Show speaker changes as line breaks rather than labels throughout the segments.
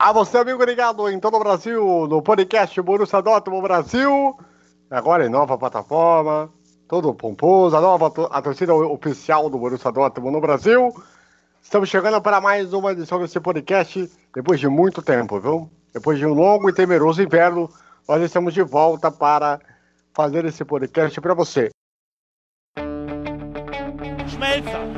A você, amigo ligado em todo o Brasil, no podcast Borussia Dortmund Brasil, agora em nova plataforma, todo pomposo, a nova a torcida oficial do Borussia Dortmund no Brasil. Estamos chegando para mais uma edição desse podcast, depois de muito tempo, viu? Depois de um longo e temeroso inverno, nós estamos de volta para fazer esse podcast para você.
Schmelzer,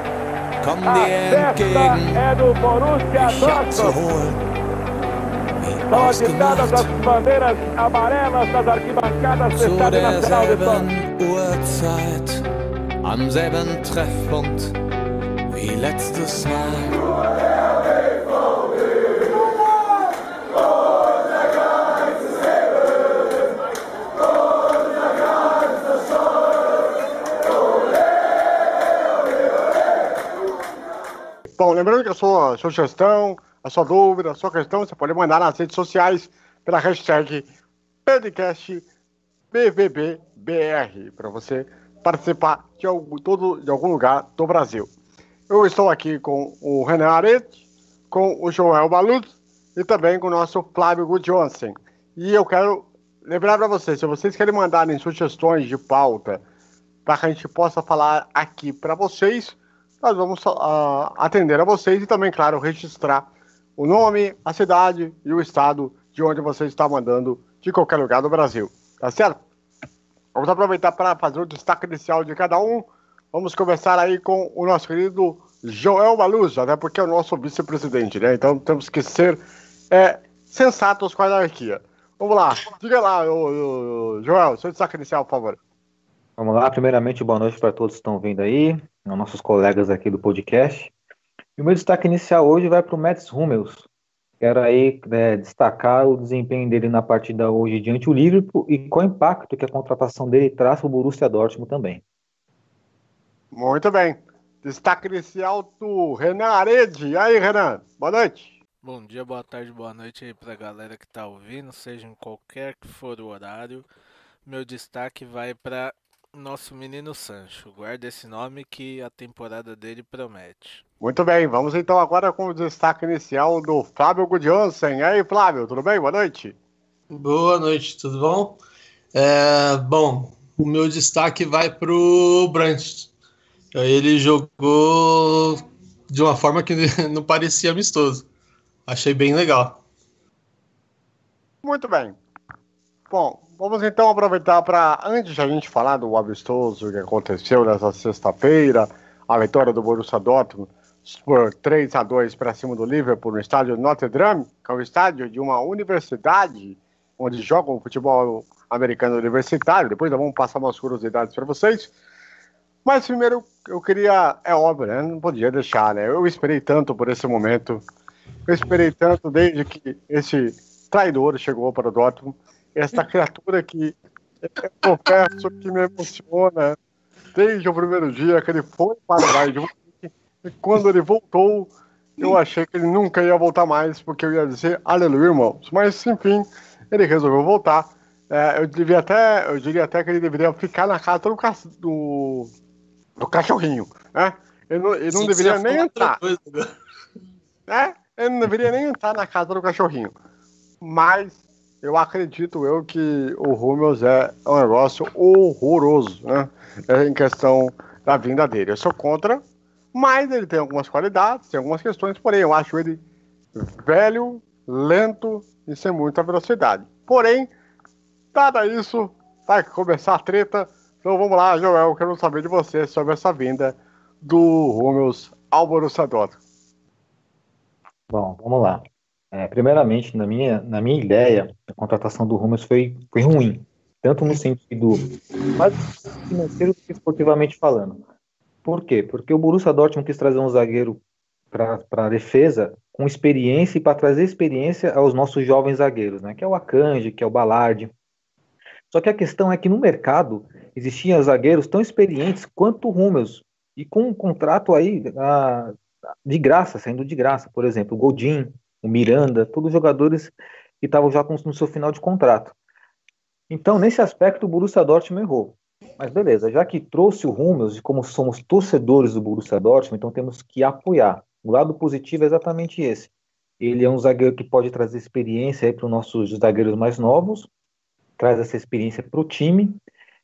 Komm dir entgegen,
é do Borussia
mich abzuholen, wie ausgemacht,
as bandeiras amarelas das arquibancadas do
zu
Estádio Nacional de São
derselben Uhrzeit, am selben Treffpunkt wie letztes Mal.
Bom, lembrando que a sua sugestão, a sua dúvida, a sua questão, você pode mandar nas redes sociais pela hashtag PodcastBVBBR para você participar de algum, todo, de algum lugar do Brasil. Eu estou aqui com o Renan Arete, com o Joel Baluz e também com o nosso Flávio Gudjonsen. E eu quero lembrar para vocês, se vocês querem mandarem sugestões de pauta para que a gente possa falar aqui para vocês, nós vamos ah, atender a vocês e também, claro, registrar o nome, a cidade e o estado de onde você está mandando de qualquer lugar do Brasil. Tá certo? Vamos aproveitar para fazer o destaque inicial de cada um. Vamos conversar aí com o nosso querido Joel Maluja, né? Porque é o nosso vice-presidente, né? Então temos que ser é, sensatos com a anarquia. Vamos lá, diga lá, ô, ô, Joel, seu destaque inicial, por favor.
Vamos lá, primeiramente, boa noite para todos que estão vindo aí, aos nossos colegas aqui do podcast. E o meu destaque inicial hoje vai para o Mats Hummels. Quero aí né, destacar o desempenho dele na partida hoje diante do Liverpool e qual impacto que a contratação dele traz para o Borussia Dortmund também.
Muito bem. Destaque inicial do Renan Arede. E aí, Renan? Boa noite.
Bom dia, boa tarde, boa noite aí pra galera que tá ouvindo, seja em qualquer que for o horário. Meu destaque vai para nosso menino Sancho. Guarda esse nome que a temporada dele promete.
Muito bem, vamos então agora com o destaque inicial do Flávio Gudjonsen. E aí, Flávio, tudo bem? Boa noite.
Boa noite, tudo bom? É, bom, o meu destaque vai pro Brandt. Ele jogou de uma forma que não parecia amistoso. Achei bem legal.
Muito bem. Bom, vamos então aproveitar para, antes de a gente falar do amistoso que aconteceu nessa sexta-feira, a vitória do Borussia Dortmund por 3 a 2 para cima do Liverpool no estádio Notre Dame, que é o estádio de uma universidade onde jogam futebol americano universitário. Depois vamos passar umas curiosidades para vocês. Mas primeiro eu queria, é óbvio, né? Não podia deixar, né? Eu esperei tanto por esse momento. Eu esperei tanto desde que esse traidor chegou para o Dortmund. Essa criatura que eu confesso que me emociona desde o primeiro dia que ele foi para o Bayern. E quando ele voltou, eu achei que ele nunca ia voltar mais, porque eu ia dizer aleluia, irmãos. Mas, enfim, ele resolveu voltar. É, eu, devia até, eu diria até que ele deveria ficar na casa do, ca- do, do cachorrinho, né? Ele não, ele não
Sim,
deveria nem
outra
entrar, né? Ele não deveria nem entrar na casa do cachorrinho. Mas eu acredito eu que o Rummels é um negócio horroroso, né? É em questão da vinda dele. Eu sou contra, mas ele tem algumas qualidades, tem algumas questões, porém eu acho ele velho, lento e sem muita velocidade. Porém, dada isso, vai começar a treta. Então vamos lá, Joel, eu quero saber de você sobre essa vinda do Rummels ao Borussia Dortmund.
Bom, vamos lá. É, primeiramente, na minha, na minha ideia, a contratação do Rummels foi, foi ruim, tanto no sentido mais financeiro do que esportivamente falando. Por quê? Porque o Borussia Dortmund quis trazer um zagueiro para a defesa com experiência e para trazer experiência aos nossos jovens zagueiros, né? Que é o Akanji, que é o Ballard. Só que a questão é que no mercado existiam zagueiros tão experientes quanto o Hummels e com um contrato aí ah, de graça, saindo de graça, por exemplo, o Godin, o Miranda, todos jogadores que estavam já no seu final de contrato. Então, nesse aspecto, o Borussia Dortmund errou. Mas beleza, já que trouxe o Hummels e como somos torcedores do Borussia Dortmund, então temos que apoiar. O lado positivo é exatamente esse. Ele é um zagueiro que pode trazer experiência para os nossos zagueiros mais novos, traz essa experiência para o time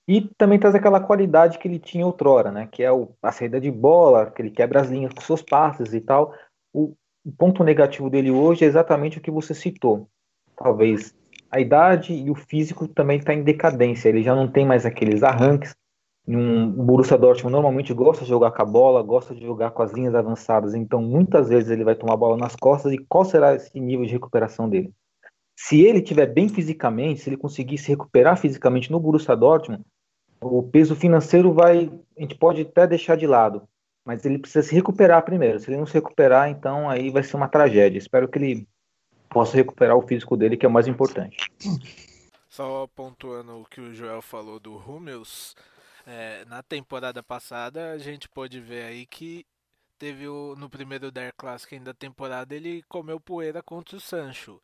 e também traz aquela qualidade que ele tinha outrora, né? Que é o, a saída de bola, que ele quebra as linhas com seus passes e tal. O, o ponto negativo dele hoje é exatamente o que você citou. Talvez a idade e o físico também está em decadência. Ele já não tem mais aqueles arranques. Um, Borussia Dortmund normalmente gosta de jogar com a bola, gosta de jogar com as linhas avançadas. Então, muitas vezes ele vai tomar a bola nas costas. E qual será esse nível de recuperação dele? Se ele estiver bem fisicamente, se ele conseguir se recuperar fisicamente no Borussia Dortmund, o peso financeiro vai, a gente pode até deixar de lado, mas ele precisa se recuperar primeiro. Se ele não se recuperar, então aí vai ser uma tragédia. Espero que ele possa recuperar o físico dele, que é o mais importante.
Só pontuando o que o Joel falou do Hummels, é, na temporada passada a gente pode ver aí que teve o, no primeiro Der Classic ainda da temporada ele comeu poeira contra o Sancho.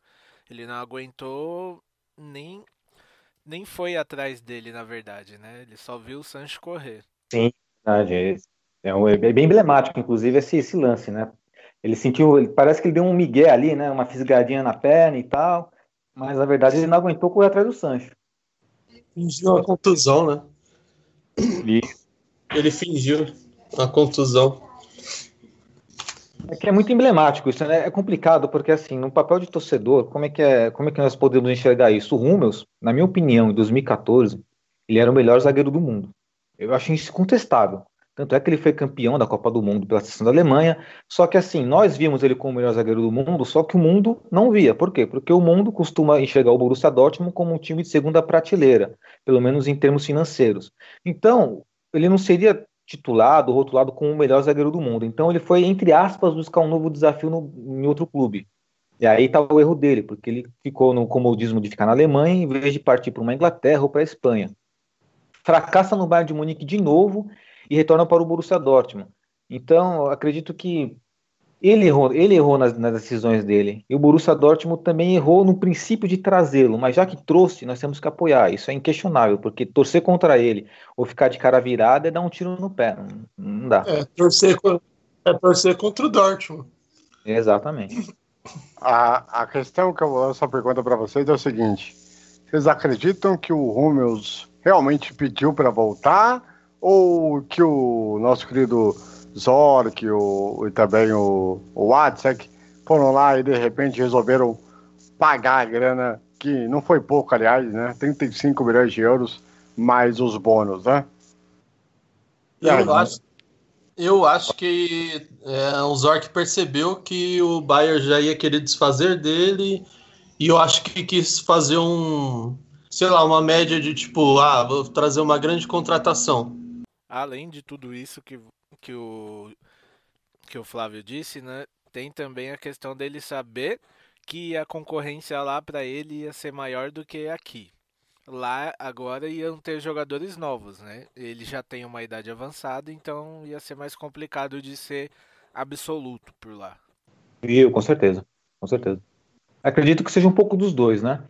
Ele não aguentou nem nem foi atrás dele, na verdade, né? Ele só viu o Sancho correr.
Sim, verdade. É, um, é bem emblemático, inclusive, esse, esse lance, né? Ele sentiu, ele, parece que ele deu um migué ali, né? Uma fisgadinha na perna e tal, mas na verdade ele não aguentou correr atrás do Sancho.
Fingiu uma contusão, né? Ele fingiu uma contusão.
É que é muito emblemático isso, né? É complicado porque assim, no papel de torcedor, como é que é, como é que nós podemos enxergar isso? O Hummels, na minha opinião, em 2014, ele era o melhor zagueiro do mundo. Eu acho isso incontestável. Tanto é que ele foi campeão da Copa do Mundo pela seleção da Alemanha. Só que assim, nós vimos ele como o melhor zagueiro do mundo, só que o mundo não via. Por quê? Porque o mundo costuma enxergar o Borussia Dortmund como um time de segunda prateleira, pelo menos em termos financeiros. Então, ele não seria titulado, rotulado como o melhor zagueiro do mundo. Então ele foi, entre aspas, buscar um novo desafio no, em outro clube. E aí está o erro dele, porque ele ficou no comodismo de ficar na Alemanha em vez de partir para uma Inglaterra ou para a Espanha. Fracassa no Bayern de Munique de novo e retorna para o Borussia Dortmund. Então, acredito que ele errou, ele errou nas, nas, decisões dele. E o Borussia Dortmund também errou no princípio de trazê-lo, mas já que trouxe, nós temos que apoiar. Isso é inquestionável, porque torcer contra ele ou ficar de cara virada é dar um tiro no pé. Não, não dá.
É torcer, é torcer contra o Dortmund.
Exatamente.
A, a questão que eu vou essa pergunta para vocês é o seguinte: vocês acreditam que o Hummels realmente pediu para voltar ou que o nosso querido Zork o, e também o, o foram lá e de repente resolveram pagar a grana, que não foi pouco, aliás, né? 35 milhões de euros mais os bônus, né?
Eu, aí, acho, eu acho que é, o Zork percebeu que o Bayern já ia querer desfazer dele e eu acho que quis fazer um, sei lá, uma média de tipo, ah, vou trazer uma grande contratação.
Além de tudo isso que que o que o Flávio disse, né? Tem também a questão dele saber que a concorrência lá para ele ia ser maior do que aqui. Lá agora iam ter jogadores novos, né? Ele já tem uma idade avançada, então ia ser mais complicado de ser absoluto por lá.
Viu, com certeza, com certeza. Acredito que seja um pouco dos dois, né?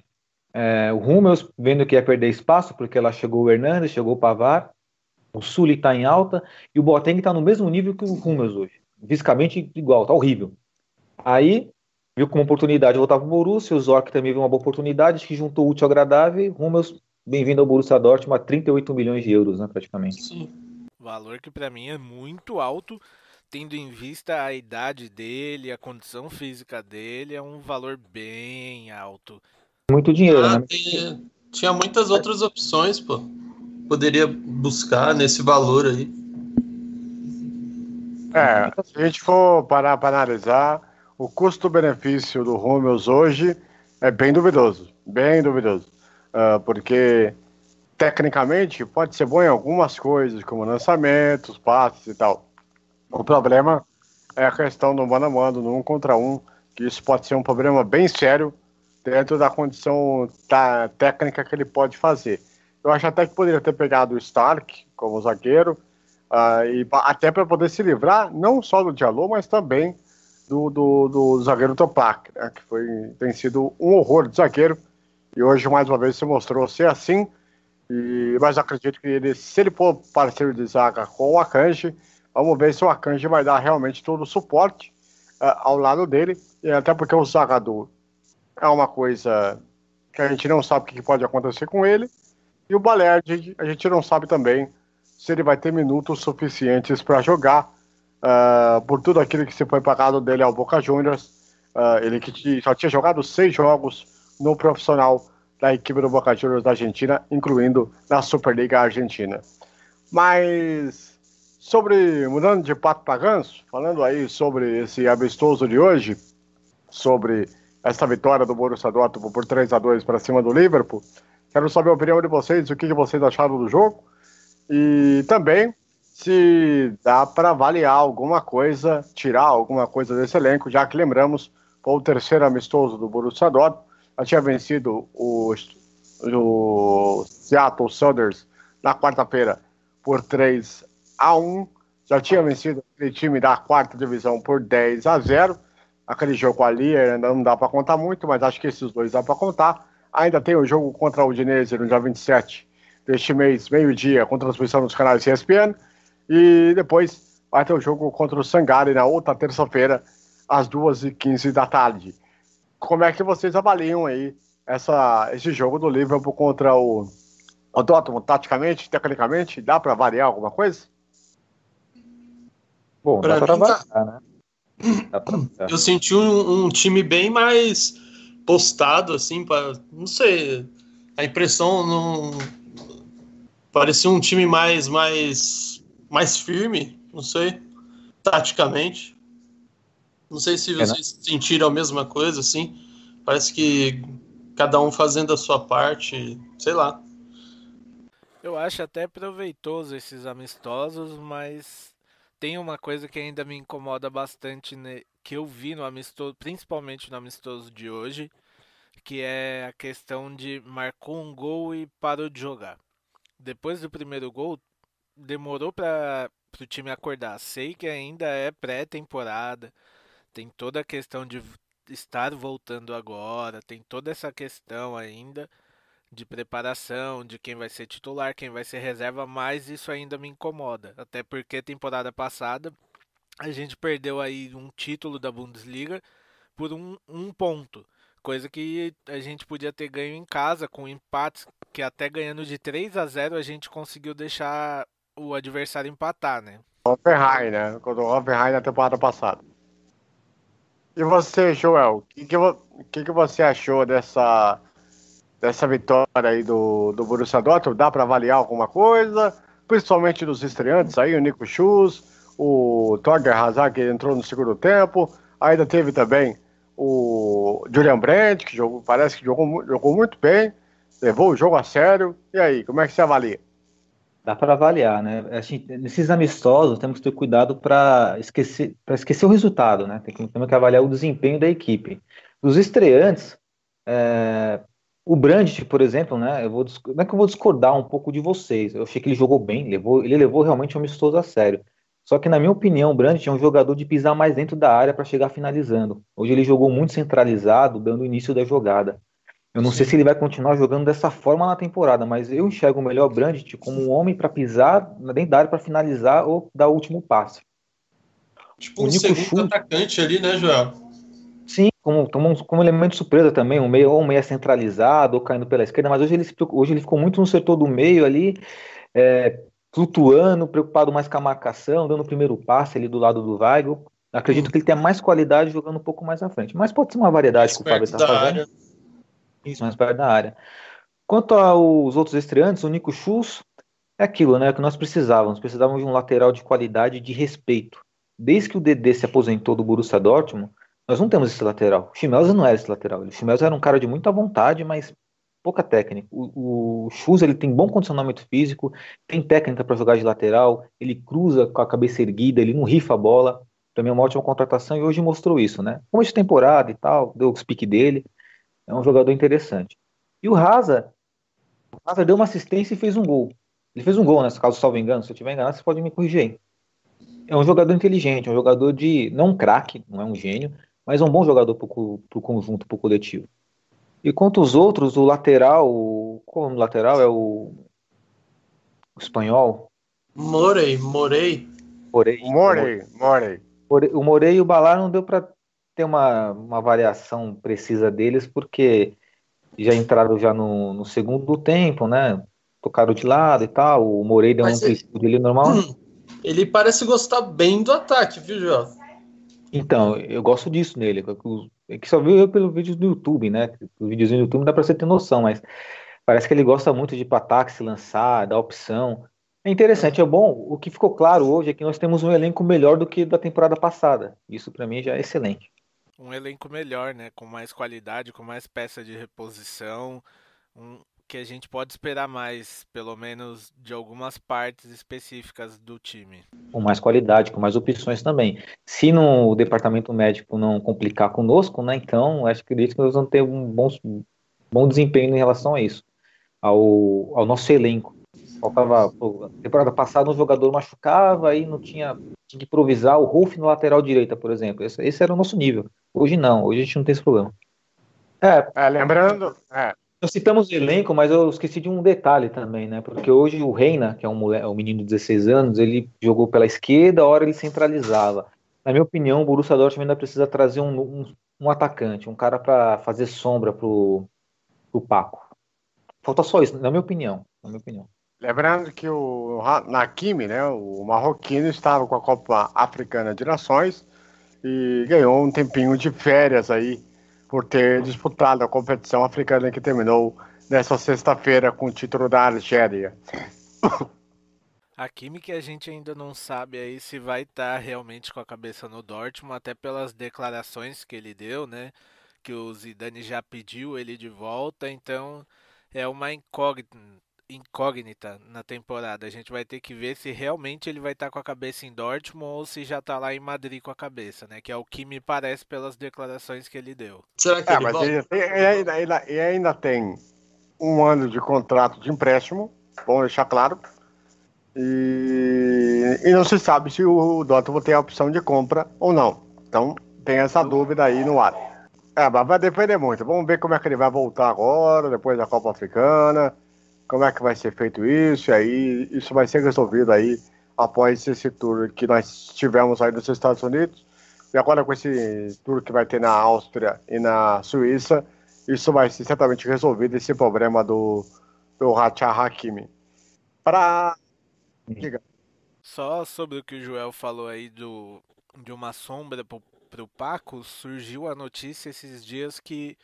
É, o Hummels vendo que ia perder espaço, porque lá chegou o Hernandes, chegou o Pavar, o Sully está em alta e o Boateng está no mesmo nível que o Hummels hoje. Fisicamente igual, tá horrível. Aí viu como oportunidade de voltar para o Borussia, o Zorc também viu uma boa oportunidade, que juntou útil ao agradável. Hummels, bem-vindo ao Borussia Dortmund, a 38 milhões de euros, né, praticamente.
Sim. Valor que para mim é muito alto, tendo em vista a idade dele, a condição física dele, é um valor bem alto.
Muito dinheiro, ah, né?
Tinha, tinha muitas outras opções, pô poderia buscar nesse valor aí?
É, se a gente for parar para analisar, o custo-benefício do Rummels hoje é bem duvidoso, bem duvidoso, uh, porque tecnicamente pode ser bom em algumas coisas, como lançamentos, passes e tal. O problema é a questão do mano a mano, no um contra um, que isso pode ser um problema bem sério dentro da condição tá, técnica que ele pode fazer. Eu acho até que poderia ter pegado o Stark como zagueiro, uh, e até para poder se livrar não só do Diallo, mas também do, do, do zagueiro Topak, né, que foi, tem sido um horror de zagueiro, e hoje mais uma vez se mostrou ser assim. E, mas acredito que ele, se ele for parceiro de zaga com o Akanji, vamos ver se o Akanji vai dar realmente todo o suporte uh, ao lado dele, e até porque o zagador é uma coisa que a gente não sabe o que pode acontecer com ele, e o Balerdi a gente não sabe também se ele vai ter minutos suficientes para jogar uh, por tudo aquilo que se foi pagado dele ao Boca Juniors. Uh, ele que só tinha jogado seis jogos no profissional da equipe do Boca Juniors da Argentina, incluindo na Superliga Argentina. Mas sobre, mudando de pato para ganso, falando aí sobre esse amistoso de hoje, sobre essa vitória do Borussia Dortmund por 3 a 2 para cima do Liverpool, quero saber a opinião de vocês, o que vocês acharam do jogo e também se dá para avaliar alguma coisa, tirar alguma coisa desse elenco, já que lembramos, foi o terceiro amistoso do Borussia Dortmund, já tinha vencido o, o Seattle Sounders na quarta-feira por 3 a 1, já tinha vencido aquele time da quarta divisão por 10 a 0. Aquele jogo ali ainda não dá para contar muito, mas acho que esses dois dá para contar. Ainda tem o jogo contra o Udinese no dia 27 deste mês, meio-dia, com transmissão nos canais ESPN. E depois vai ter o jogo contra o Sangari na outra terça-feira, às 2h15 da tarde. Como é que vocês avaliam aí essa, esse jogo do Liverpool contra o, o Dortmund, taticamente, tecnicamente? Dá para variar alguma coisa?
Bom, pra dá para variar, tá... né? Pra... Eu senti um, um, time bem mais postado, assim, para não sei, a impressão não parecia um time mais mais mais firme, não sei, taticamente. Não sei se vocês é, né? sentiram a mesma coisa, assim. Parece que cada um fazendo a sua parte, sei lá.
Eu acho até proveitoso esses amistosos, mas tem uma coisa que ainda me incomoda bastante, que eu vi no amistoso, principalmente no amistoso de hoje, que é a questão de marcou um gol e parou de jogar. Depois do primeiro gol, demorou para o time acordar. Sei que ainda é pré-temporada, tem toda a questão de estar voltando agora, tem toda essa questão ainda de preparação, de quem vai ser titular, quem vai ser reserva, mas isso ainda me incomoda. Até porque temporada passada a gente perdeu aí um título da Bundesliga por um, um ponto. Coisa que a gente podia ter ganho em casa com empates, que até ganhando de 3 a 0 a gente conseguiu deixar o adversário empatar, né?
Hoffenheim, né? Contra o Hoffenheim na temporada passada. E você, Joel, o que, que, que, que você achou dessa dessa vitória aí do, do Borussia Dortmund? Dá para avaliar alguma coisa? Principalmente dos estreantes aí, o Nico Schultz, o Torger Hazard, que entrou no segundo tempo. Ainda teve também o Julian Brandt, que jogou, parece que jogou, jogou muito bem, levou o jogo a sério. E aí, como é que você avalia?
Dá para avaliar, né? Gente, nesses amistosos temos que ter cuidado para esquecer, esquecer o resultado, né? Tem que, temos que avaliar o desempenho da equipe. Dos estreantes, é, o Brandt, por exemplo, né? Eu vou, como é que eu vou discordar um pouco de vocês? Eu achei que ele jogou bem, levou, ele levou realmente o amistoso a sério. Só que, na minha opinião, o Brandt é um jogador de pisar mais dentro da área para chegar finalizando. Hoje ele jogou muito centralizado, dando o início da jogada. Eu não sei se ele vai continuar jogando dessa forma na temporada, mas eu enxergo o melhor Brandt como um homem para pisar dentro da área para finalizar ou dar o último passe.
Tipo o um segundo atacante ali, né, Joel?
Sim, como, como, elemento surpresa também, um meio, ou um meio centralizado, ou caindo pela esquerda, mas hoje ele, hoje ele ficou muito no setor do meio ali, é, flutuando, preocupado mais com a marcação, dando o primeiro passe ali do lado do Weigl. Acredito hum. que ele tenha mais qualidade jogando um pouco mais à frente. Mas pode ser uma variedade mais que o Fábio está fazendo. Área. Isso, mais perto da área. Quanto aos outros estreantes, o Nico Schultz é aquilo, né? Que nós precisávamos. Precisávamos de um lateral de qualidade e de respeito. Desde que o DD se aposentou do Borussia Dortmund, nós não temos esse lateral. O Chimelza não era esse lateral. O Chimelza era um cara de muita vontade, mas pouca técnica. O, o ele tem bom condicionamento físico, tem técnica para jogar de lateral, ele cruza com a cabeça erguida, ele não rifa a bola. Também é uma ótima contratação e hoje mostrou isso, né? Como de temporada e tal, deu o speak dele. É um jogador interessante. E o Raza, Hazard deu uma assistência e fez um gol. Ele fez um gol, nesse caso, salvo engano. Se eu estiver enganado, você pode me corrigir aí. É um jogador inteligente, é um jogador de. não um craque, não é um gênio, mas é um bom jogador para o conjunto, para o coletivo. E quanto os outros, o lateral, o, qual o lateral? É o, o espanhol?
Morei, Morei.
Morei.
Morei, Morei.
O Morei e o Balar não deu para ter uma, uma variação precisa deles, porque já entraram já no, no segundo tempo, né? Tocaram de lado e tal. O Morei deu Mas um ele, dele normal. Hum,
ele parece gostar bem do ataque, viu, João?
Então, eu gosto disso nele. Que só viu eu pelo vídeo do YouTube, né? Os vídeos do YouTube dá pra você ter noção, mas parece que ele gosta muito de ir para ataque, se lançar, dar opção. É interessante, é bom. O que ficou claro hoje é que nós temos um elenco melhor do que da temporada passada. Isso para mim já é excelente
um elenco melhor, né? Com mais qualidade, com mais peça de reposição, um, que a gente pode esperar mais, pelo menos de algumas partes específicas do time.
Com mais qualidade, com mais opções também. Se no, o departamento médico não complicar conosco, né? Então acho que nós vamos ter um bom, bom desempenho em relação a isso, ao, ao nosso elenco. Faltava, pô, temporada passada um jogador machucava, aí não tinha, tinha que improvisar o Rolf no lateral direita, por exemplo. Esse, esse, era o nosso nível. Hoje não, hoje a gente não tem esse problema.
É, é lembrando. É.
Nós citamos o elenco, mas eu esqueci de um detalhe também, né? Porque hoje o Reina, que é um, mulher, um menino de 16 anos, ele jogou pela esquerda, a hora ele centralizava. Na minha opinião, o Borussia Dortmund ainda precisa trazer um, um, um atacante, um cara para fazer sombra pro, pro Paco. Falta só isso, na minha opinião. Na minha opinião.
Lembrando que o Nakimi, né, o marroquino, estava com a Copa Africana de Nações e ganhou um tempinho de férias aí por ter disputado a competição africana que terminou nessa sexta-feira com o título da Argélia.
A que a gente ainda não sabe aí se vai estar tá realmente com a cabeça no Dortmund, até pelas declarações que ele deu, né? Que o Zidane já pediu ele de volta, então é uma incógnita incógnita na temporada. A gente vai ter que ver se realmente ele vai estar tá com a cabeça em Dortmund ou se já está lá em Madrid com a cabeça, né? Que é o que me parece pelas declarações que ele deu.
Será que é, ele, mas ele, ele, ainda, ele, ele ainda tem um ano de contrato de empréstimo, bom deixar claro. E, e não se sabe se o Dortmund tem a opção de compra ou não. Então tem essa dúvida aí no ar. É, mas vai depender muito. Vamos ver como é que ele vai voltar agora, depois da Copa Africana como é que vai ser feito isso, e aí isso vai ser resolvido aí após esse tour que nós tivemos aí nos Estados Unidos, e agora com esse tour que vai ter na Áustria e na Suíça, isso vai ser certamente resolvido, esse problema do, do Hacha Hakimi. Para...
Só sobre o que o Joel falou aí do, de uma sombra para o Paco, surgiu a notícia esses dias que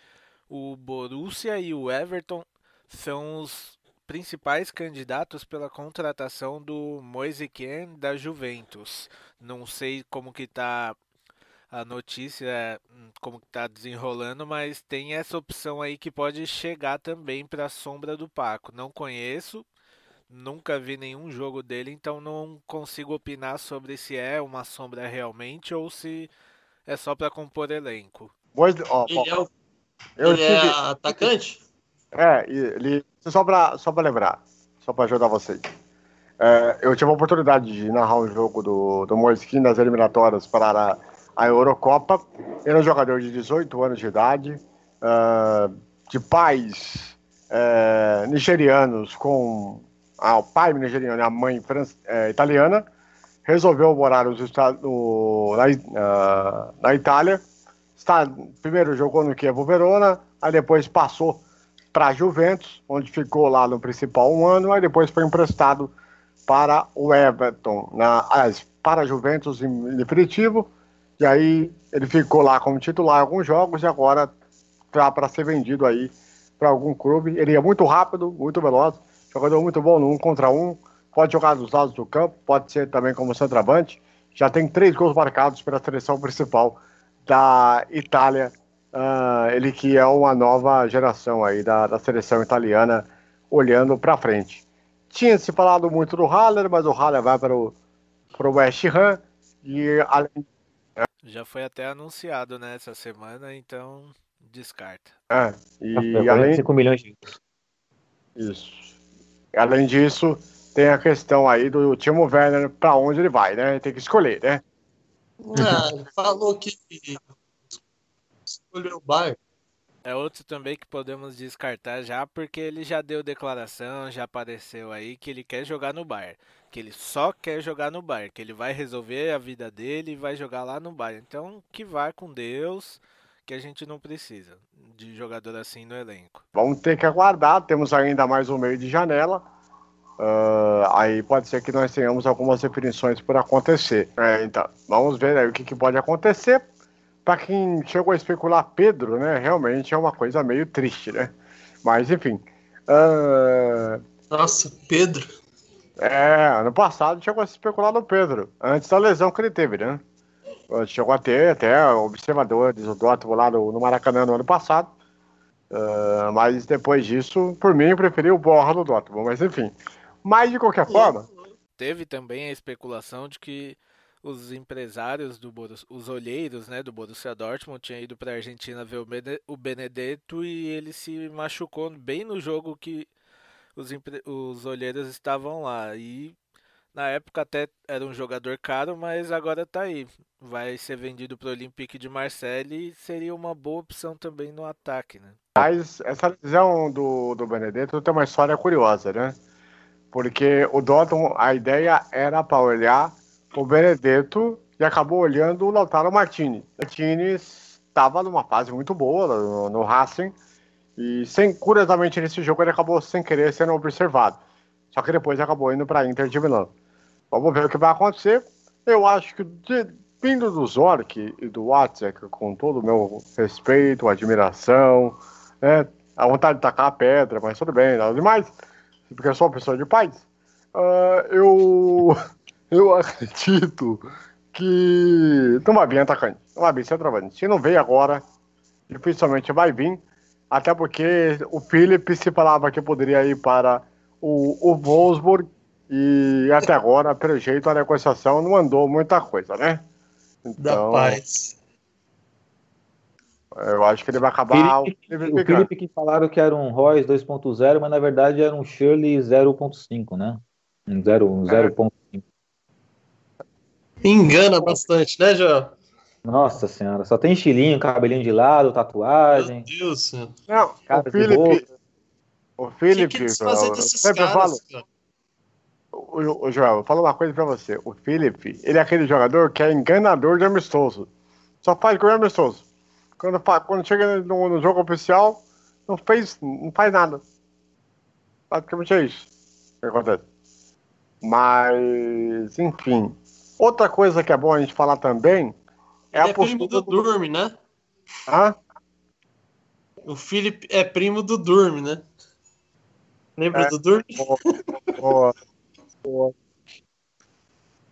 o Borussia e o Everton são os principais candidatos pela contratação do Moise Kean da Juventus. Não sei como que tá a notícia, como que tá desenrolando, mas tem essa opção aí que pode chegar também para a sombra do Paco. Não conheço, nunca vi nenhum jogo dele, então não consigo opinar sobre se é uma sombra realmente ou se é só para compor elenco.
Ele é, o... ele é atacante?
É, ele. Só pra, só pra lembrar, só pra ajudar vocês. É, eu tive a oportunidade de narrar um jogo do, do Moiskin nas eliminatórias para a, Eurocopa. É um jogador de 18 anos de idade, uh, de pais uh, nigerianos com ah, o pai nigeriano e a mãe uh, italiana. Resolveu morar nos Estados, no, na, uh, na Itália. Está, primeiro jogou no Chievo Verona, aí depois passou para a Juventus, onde ficou lá no principal um ano, aí depois foi emprestado para o Everton, na, para a Juventus em definitivo, e aí ele ficou lá como titular em alguns jogos e agora está para ser vendido aí para algum clube. Ele é muito rápido, muito veloz, jogador muito bom no um contra um, pode jogar dos lados do campo, pode ser também como centroavante. Já tem três gols marcados pela seleção principal da Itália Uh, ele que é uma nova geração aí da, da seleção italiana olhando para frente. Tinha se falado muito do Haller, mas o Haller vai para o, para o West Ham e além...
já foi até anunciado nessa né, semana, então descarta.
É, e além
5 milhões de euros.
Isso. Além disso, tem a questão aí do Timo Werner, para onde ele vai, né? Tem que escolher, né?
Ah, falou que escolheu o Bayern.
É outro também que podemos descartar já, porque ele já deu declaração, já apareceu aí que ele quer jogar no Bayern. Que ele só quer jogar no Bayern, que ele vai resolver a vida dele e vai jogar lá no Bayern. Então, que vá com Deus, que a gente não precisa de jogador assim no elenco.
Vamos ter que aguardar, temos ainda mais um meio de janela. Uh, aí pode ser que nós tenhamos algumas definições por acontecer. É, então, vamos ver aí o que, que pode acontecer para quem chegou a especular Pedro, né? Realmente é uma coisa meio triste, né? Mas enfim. Uh...
Nossa, Pedro.
É, ano passado chegou a se especular no Pedro, antes da lesão que ele teve, né? Chegou a ter até observadores do Dortmund lá no, no Maracanã no ano passado. Uh, mas depois disso, por mim, eu preferi o Borra do Dortmund. Mas enfim. Mas de qualquer forma.
Teve também a especulação de que os empresários do Borussia, os olheiros, né, do Borussia Dortmund tinham ido para a Argentina ver o Benedetto e ele se machucou bem no jogo que os, os olheiros estavam lá. E na época até era um jogador caro, mas agora tá aí. Vai ser vendido para o Olympique de Marseille e seria uma boa opção também no ataque, né?
Mas essa lesão do, do Benedetto tem uma história curiosa, né? Porque o Dortmund, a ideia era para olhar o Benedetto e acabou olhando o Lautaro Martinez. O Martinez estava numa fase muito boa no, no Racing e, sem, curiosamente, nesse jogo ele acabou sem querer sendo observado. Só que depois acabou indo para Inter de Milão. Vamos ver o que vai acontecer. Eu acho que, de, vindo do Zork e do Watzek, com todo o meu respeito, admiração, né, a vontade de tacar a pedra, mas tudo bem, nada demais, porque eu sou uma pessoa de paz, uh, eu eu acredito que não vai vir atacante, não vai vir centroavante. Se não veio agora, dificilmente vai vir, até porque o Felipe se falava que poderia ir para o, o Wolfsburg e até agora, pelo jeito, a negociação não andou muita coisa, né?
Então, da paz.
Eu acho que ele vai acabar.
Felipe, o Felipe que falaram que era um Royce 2.0, mas na verdade era um Shirley 0.5, né? Um 0.5. É.
Engana bastante, né, João?
Nossa senhora, só tem estilinho, cabelinho de lado, tatuagem.
Meu Deus, senhor.
Não, cara o Felipe. O Felipe. Que que sempre caras, falo. Cara? O, o Joel, vou falar uma coisa pra você. O Felipe, ele é aquele jogador que é enganador de amistoso. Só faz gol amistoso. Quando, quando chega no, no, jogo oficial, não, fez, não faz nada. Praticamente é isso que acontece. Mas, enfim, Outra coisa que é bom a gente falar também
é Ele a é primo do, do Durme, né?
Hã?
O Felipe é primo do Durme, né? Lembra é. do Durme? Boa. Boa.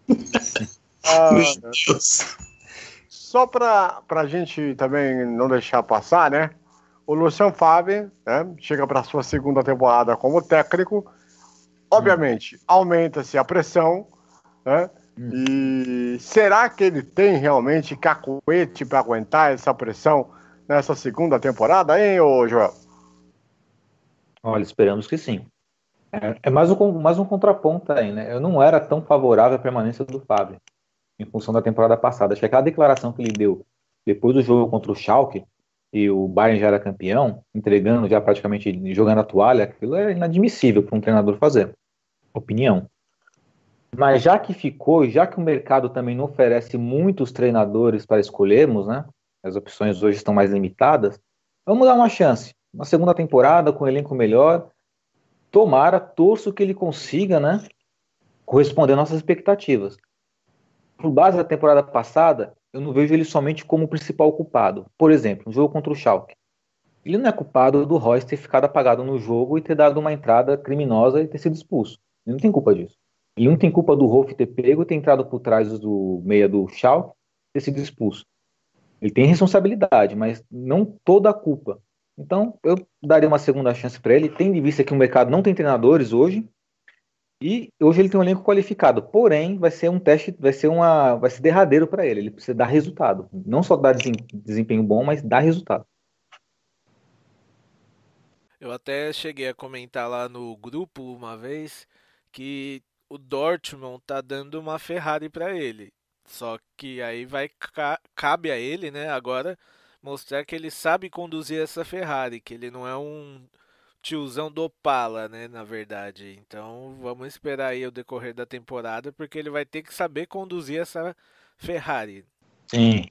ah, Meu Deus. Só para a gente também não deixar passar, né? O Luciano Favre né, chega para sua segunda temporada como técnico. Obviamente, hum. aumenta-se a pressão, né? E será que ele tem realmente cacuete para aguentar essa pressão nessa segunda temporada, hein, ô Joel?
Olha, esperamos que sim. É, é mais, um, mais um contraponto aí, né? Eu não era tão favorável à permanência do Fábio, em função da temporada passada. Acho que aquela declaração que ele deu depois do jogo contra o Schalke, e o Bayern já era campeão, entregando já praticamente, jogando a toalha, aquilo é inadmissível para um treinador fazer. Opinião. Mas já que ficou, já que o mercado também não oferece muitos treinadores para escolhermos, né? As opções hoje estão mais limitadas. Vamos dar uma chance. Uma segunda temporada com um elenco melhor. Tomara, torço que ele consiga, né? Corresponder às nossas expectativas. Por base da temporada passada, eu não vejo ele somente como principal culpado. Por exemplo, no jogo contra o Schalke. Ele não é culpado do Royce ter ficado apagado no jogo e ter dado uma entrada criminosa e ter sido expulso. Ele não tem culpa disso. Ele não tem culpa do Rolf ter pego, ter entrado por trás do meia do Schalke, ter sido expulso. Ele tem responsabilidade, mas não toda a culpa. Então, eu daria uma segunda chance para ele, tendo em vista que o mercado não tem treinadores hoje, e hoje ele tem um elenco qualificado. Porém, vai ser um teste, vai ser uma, vai ser derradeiro para ele. Ele precisa dar resultado, não só dar desempenho bom, mas dar resultado.
Eu até cheguei a comentar lá no grupo uma vez que o Dortmund tá dando uma Ferrari para ele. Só que aí vai cabe a ele, né, agora mostrar que ele sabe conduzir essa Ferrari, que ele não é um tiozão do Opala, né, na verdade. Então, vamos esperar aí o decorrer da temporada, porque ele vai ter que saber conduzir essa Ferrari.
Sim.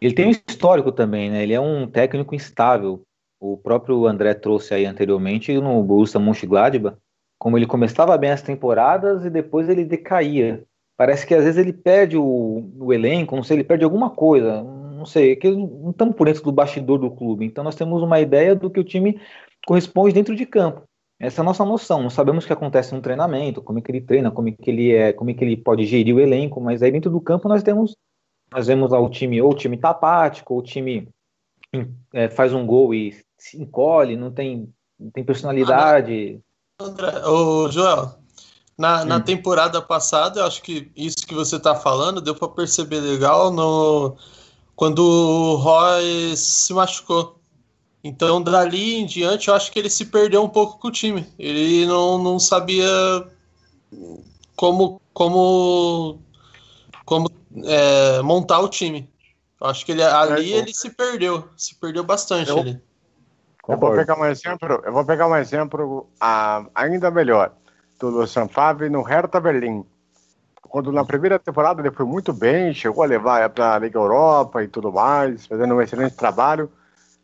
Ele tem um histórico também, né? Ele é um técnico instável. O próprio André trouxe aí anteriormente no Borussia Mönchengladbach, como ele começava bem as temporadas e depois ele decaía. Parece que às vezes ele perde o, o elenco, não sei, ele perde alguma coisa, não sei, é que não estamos por dentro do bastidor do clube, então nós temos uma ideia do que o time corresponde dentro de campo. Essa é a nossa noção. Não sabemos o que acontece no treinamento, como é que ele treina, como é que ele é, como é que ele pode gerir o elenco, mas aí dentro do campo nós temos, nós vemos lá o time, ou o time tá apático, ou o time é, faz um gol e se encolhe, não tem, não tem personalidade.
André, ô Joel, na, na temporada passada, eu acho que isso que você está falando deu para perceber legal no quando o Roy se machucou. Então, dali em diante, eu acho que ele se perdeu um pouco com o time. Ele não, não sabia como, como, como é, montar o time. Eu acho que ele, ali ele se perdeu, se perdeu bastante
eu,
ali.
Eu vou pegar um exemplo, eu vou pegar um exemplo ah, ainda melhor do Lucian Favre no Hertha Berlim. Quando na primeira temporada ele foi muito bem, chegou a levar para a Liga Europa e tudo mais, fazendo um excelente trabalho.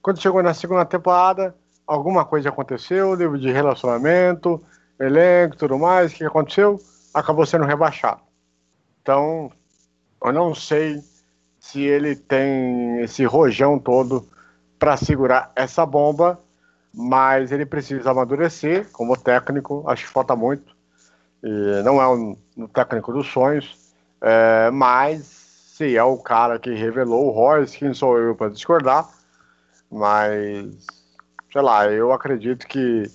Quando chegou na segunda temporada, alguma coisa aconteceu, livro de relacionamento, elenco, tudo mais, o que aconteceu? Acabou sendo rebaixado. Então, eu não sei se ele tem esse rojão todo para segurar essa bomba mas ele precisa amadurecer como técnico, acho que falta muito. E não é um, um técnico dos sonhos, é, mas se é o cara que revelou o Royce, quem sou eu para discordar, mas sei lá, eu acredito que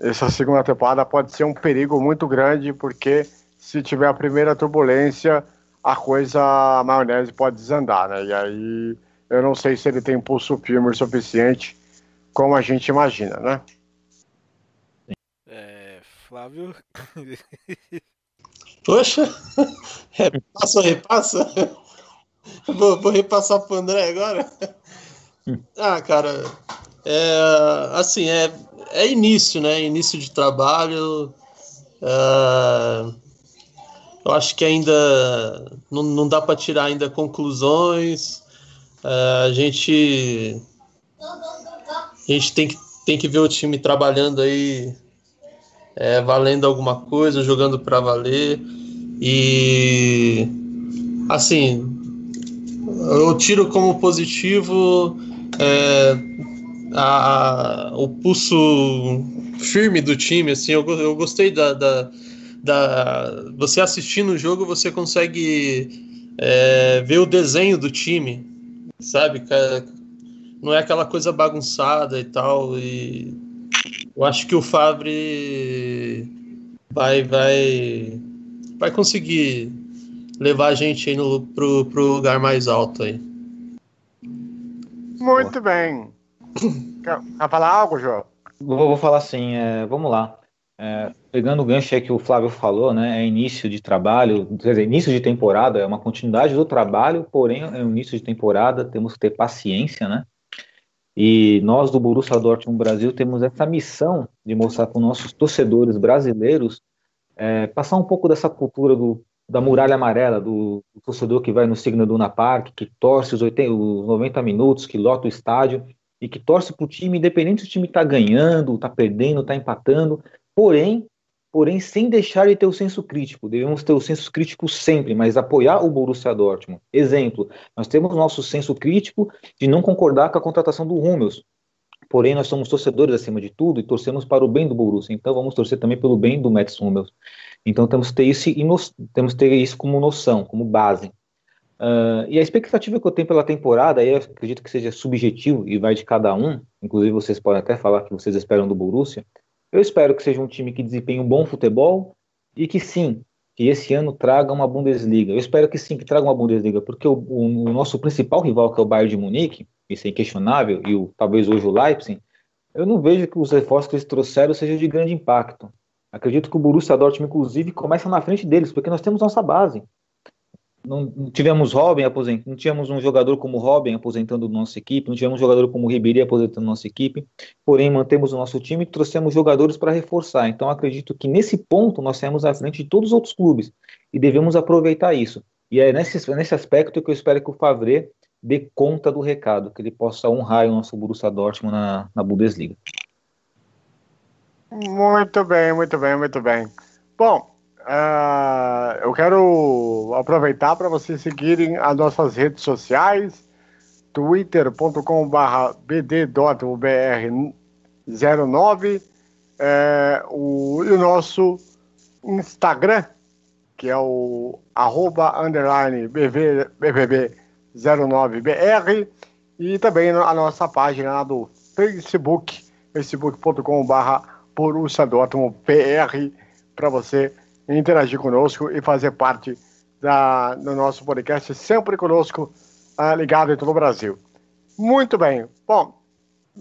essa segunda temporada pode ser um perigo muito grande, porque se tiver a primeira turbulência, a coisa, a maionese pode desandar, né? E aí eu não sei se ele tem pulso firme o suficiente como a gente imagina, né?
É, Flávio.
Poxa, repassa ou repassa? Vou, vou repassar pro André agora. Ah, cara, é, assim, é, é início, né? Início de trabalho. É, eu acho que ainda não, não dá para tirar ainda conclusões. É, a gente a gente tem que, tem que ver o time trabalhando aí, é, valendo alguma coisa, jogando para valer. E assim, eu tiro como positivo é, a, a, o pulso firme do time. Assim, eu, eu gostei da, da, da, Você assistindo o jogo, você consegue é, ver o desenho do time, sabe? não é aquela coisa bagunçada e tal. E eu acho que o Fabre vai, vai, vai conseguir levar a gente aí no, pro, pro lugar mais alto aí.
Muito bem. Quer, quer falar algo, João?
Vou, vou falar assim, é, vamos lá. É, pegando o gancho aí que o Flávio falou, né, é início de trabalho, quer dizer, início de temporada, é uma continuidade do trabalho, porém é um início de temporada, temos que ter paciência, né, e nós do Borussia Dortmund Brasil temos essa missão de mostrar para os nossos torcedores brasileiros é, passar um pouco dessa cultura do, da muralha amarela, do, do torcedor que vai no Signo Duna Park, que torce os, 80, os 90 minutos, que lota o estádio e que torce para o time, independente se o time está ganhando, está perdendo, está empatando, porém porém sem deixar de ter o senso crítico. Devemos ter o senso crítico sempre, mas apoiar o Borussia Dortmund. Exemplo, nós temos nosso senso crítico de não concordar com a contratação do Hummels. Porém, nós somos torcedores acima de tudo e torcemos para o bem do Borussia. Então, vamos torcer também pelo bem do Mats Hummels. Então, temos que ter isso, temos que ter isso como noção, como base. Uh, e a expectativa que eu tenho pela temporada, aí eu acredito que seja subjetivo e vai de cada um. Inclusive, vocês podem até falar que vocês esperam do Borussia eu espero que seja um time que desempenhe um bom futebol e que sim, que esse ano traga uma Bundesliga. Eu espero que sim, que traga uma Bundesliga, porque o, o, o nosso principal rival, que é o Bayern de Munique, isso é inquestionável, e o, talvez hoje o Leipzig, Eu não vejo que os reforços que eles trouxeram sejam de grande impacto. Acredito que o Borussia Dortmund, inclusive, começa na frente deles, porque nós temos nossa base. Não, tivemos Robin aposentando, não tínhamos um jogador como Robin aposentando nossa equipe, não tivemos um jogador como Ribéry aposentando nossa equipe, porém mantemos o nosso time e trouxemos jogadores para reforçar. Então acredito que nesse ponto nós saímos à frente de todos os outros clubes e devemos aproveitar isso. E é nesse, nesse aspecto que eu espero que o Favre dê conta do recado, que ele possa honrar o nosso Borussia Dortmund na, na Bundesliga.
Muito bem, muito bem, muito bem. Bom, uh, eu quero aproveitar para vocês seguirem as nossas redes sociais, twitter.com.br bd.br09 é, o, o nosso Instagram, que é o arroba underline BV, BBB 09BR e também a nossa página do Facebook, facebook.com.br Borussia PR, para você interagir conosco e fazer parte da, do nosso podcast, sempre conosco, uh, ligado em todo o Brasil. Muito bem. Bom,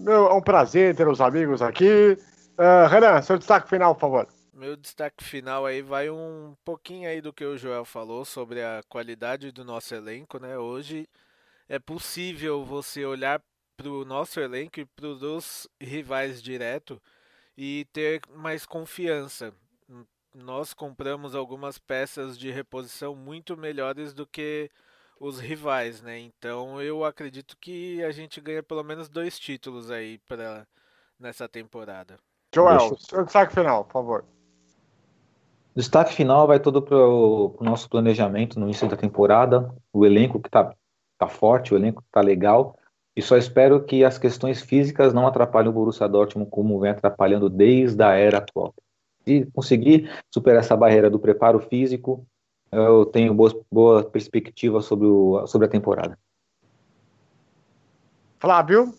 é um prazer ter os amigos aqui. Uh, Renan, seu destaque final, por favor.
Meu destaque final aí vai um pouquinho aí do que o Joel falou sobre a qualidade do nosso elenco, né? Hoje é possível você olhar para o nosso elenco e para os rivais direto e ter mais confiança. Nós compramos algumas peças de reposição muito melhores do que os rivais, né? Então eu acredito que a gente ganha pelo menos dois títulos aí para nessa temporada.
Joel, seu destaque final, por favor.
Destaque final vai todo para o nosso planejamento no início da temporada, o elenco que está tá forte, o elenco está legal, e só espero que as questões físicas não atrapalhem o Borussia Dortmund como vem atrapalhando desde a era atual. Se conseguir superar essa barreira do preparo físico, eu tenho boas, boa perspectiva sobre, o, sobre a temporada.
Flávio?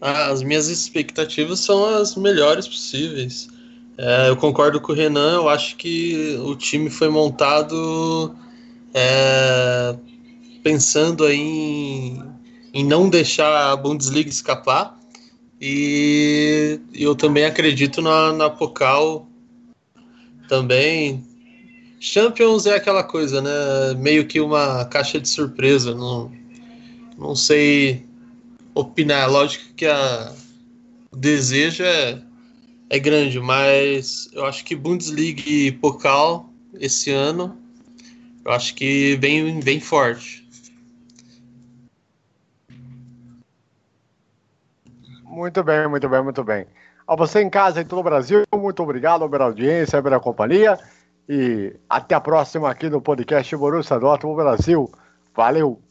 As minhas expectativas são as melhores possíveis. É, eu concordo com o Renan, eu acho que o time foi montado é, pensando aí em, em não deixar a Bundesliga escapar. E eu também acredito na, na Pokal também. Champions é aquela coisa, né? Meio que uma caixa de surpresa. Não, não sei opinar. Lógico que a, o desejo é é grande, mas eu acho que Bundesliga e Pokal esse ano, eu acho que vem, bem forte.
Muito bem, muito bem, muito bem. A você em casa, em todo o Brasil, muito obrigado pela audiência, pela companhia e até a próxima aqui no podcast Borussia Dortmund Brasil. Valeu!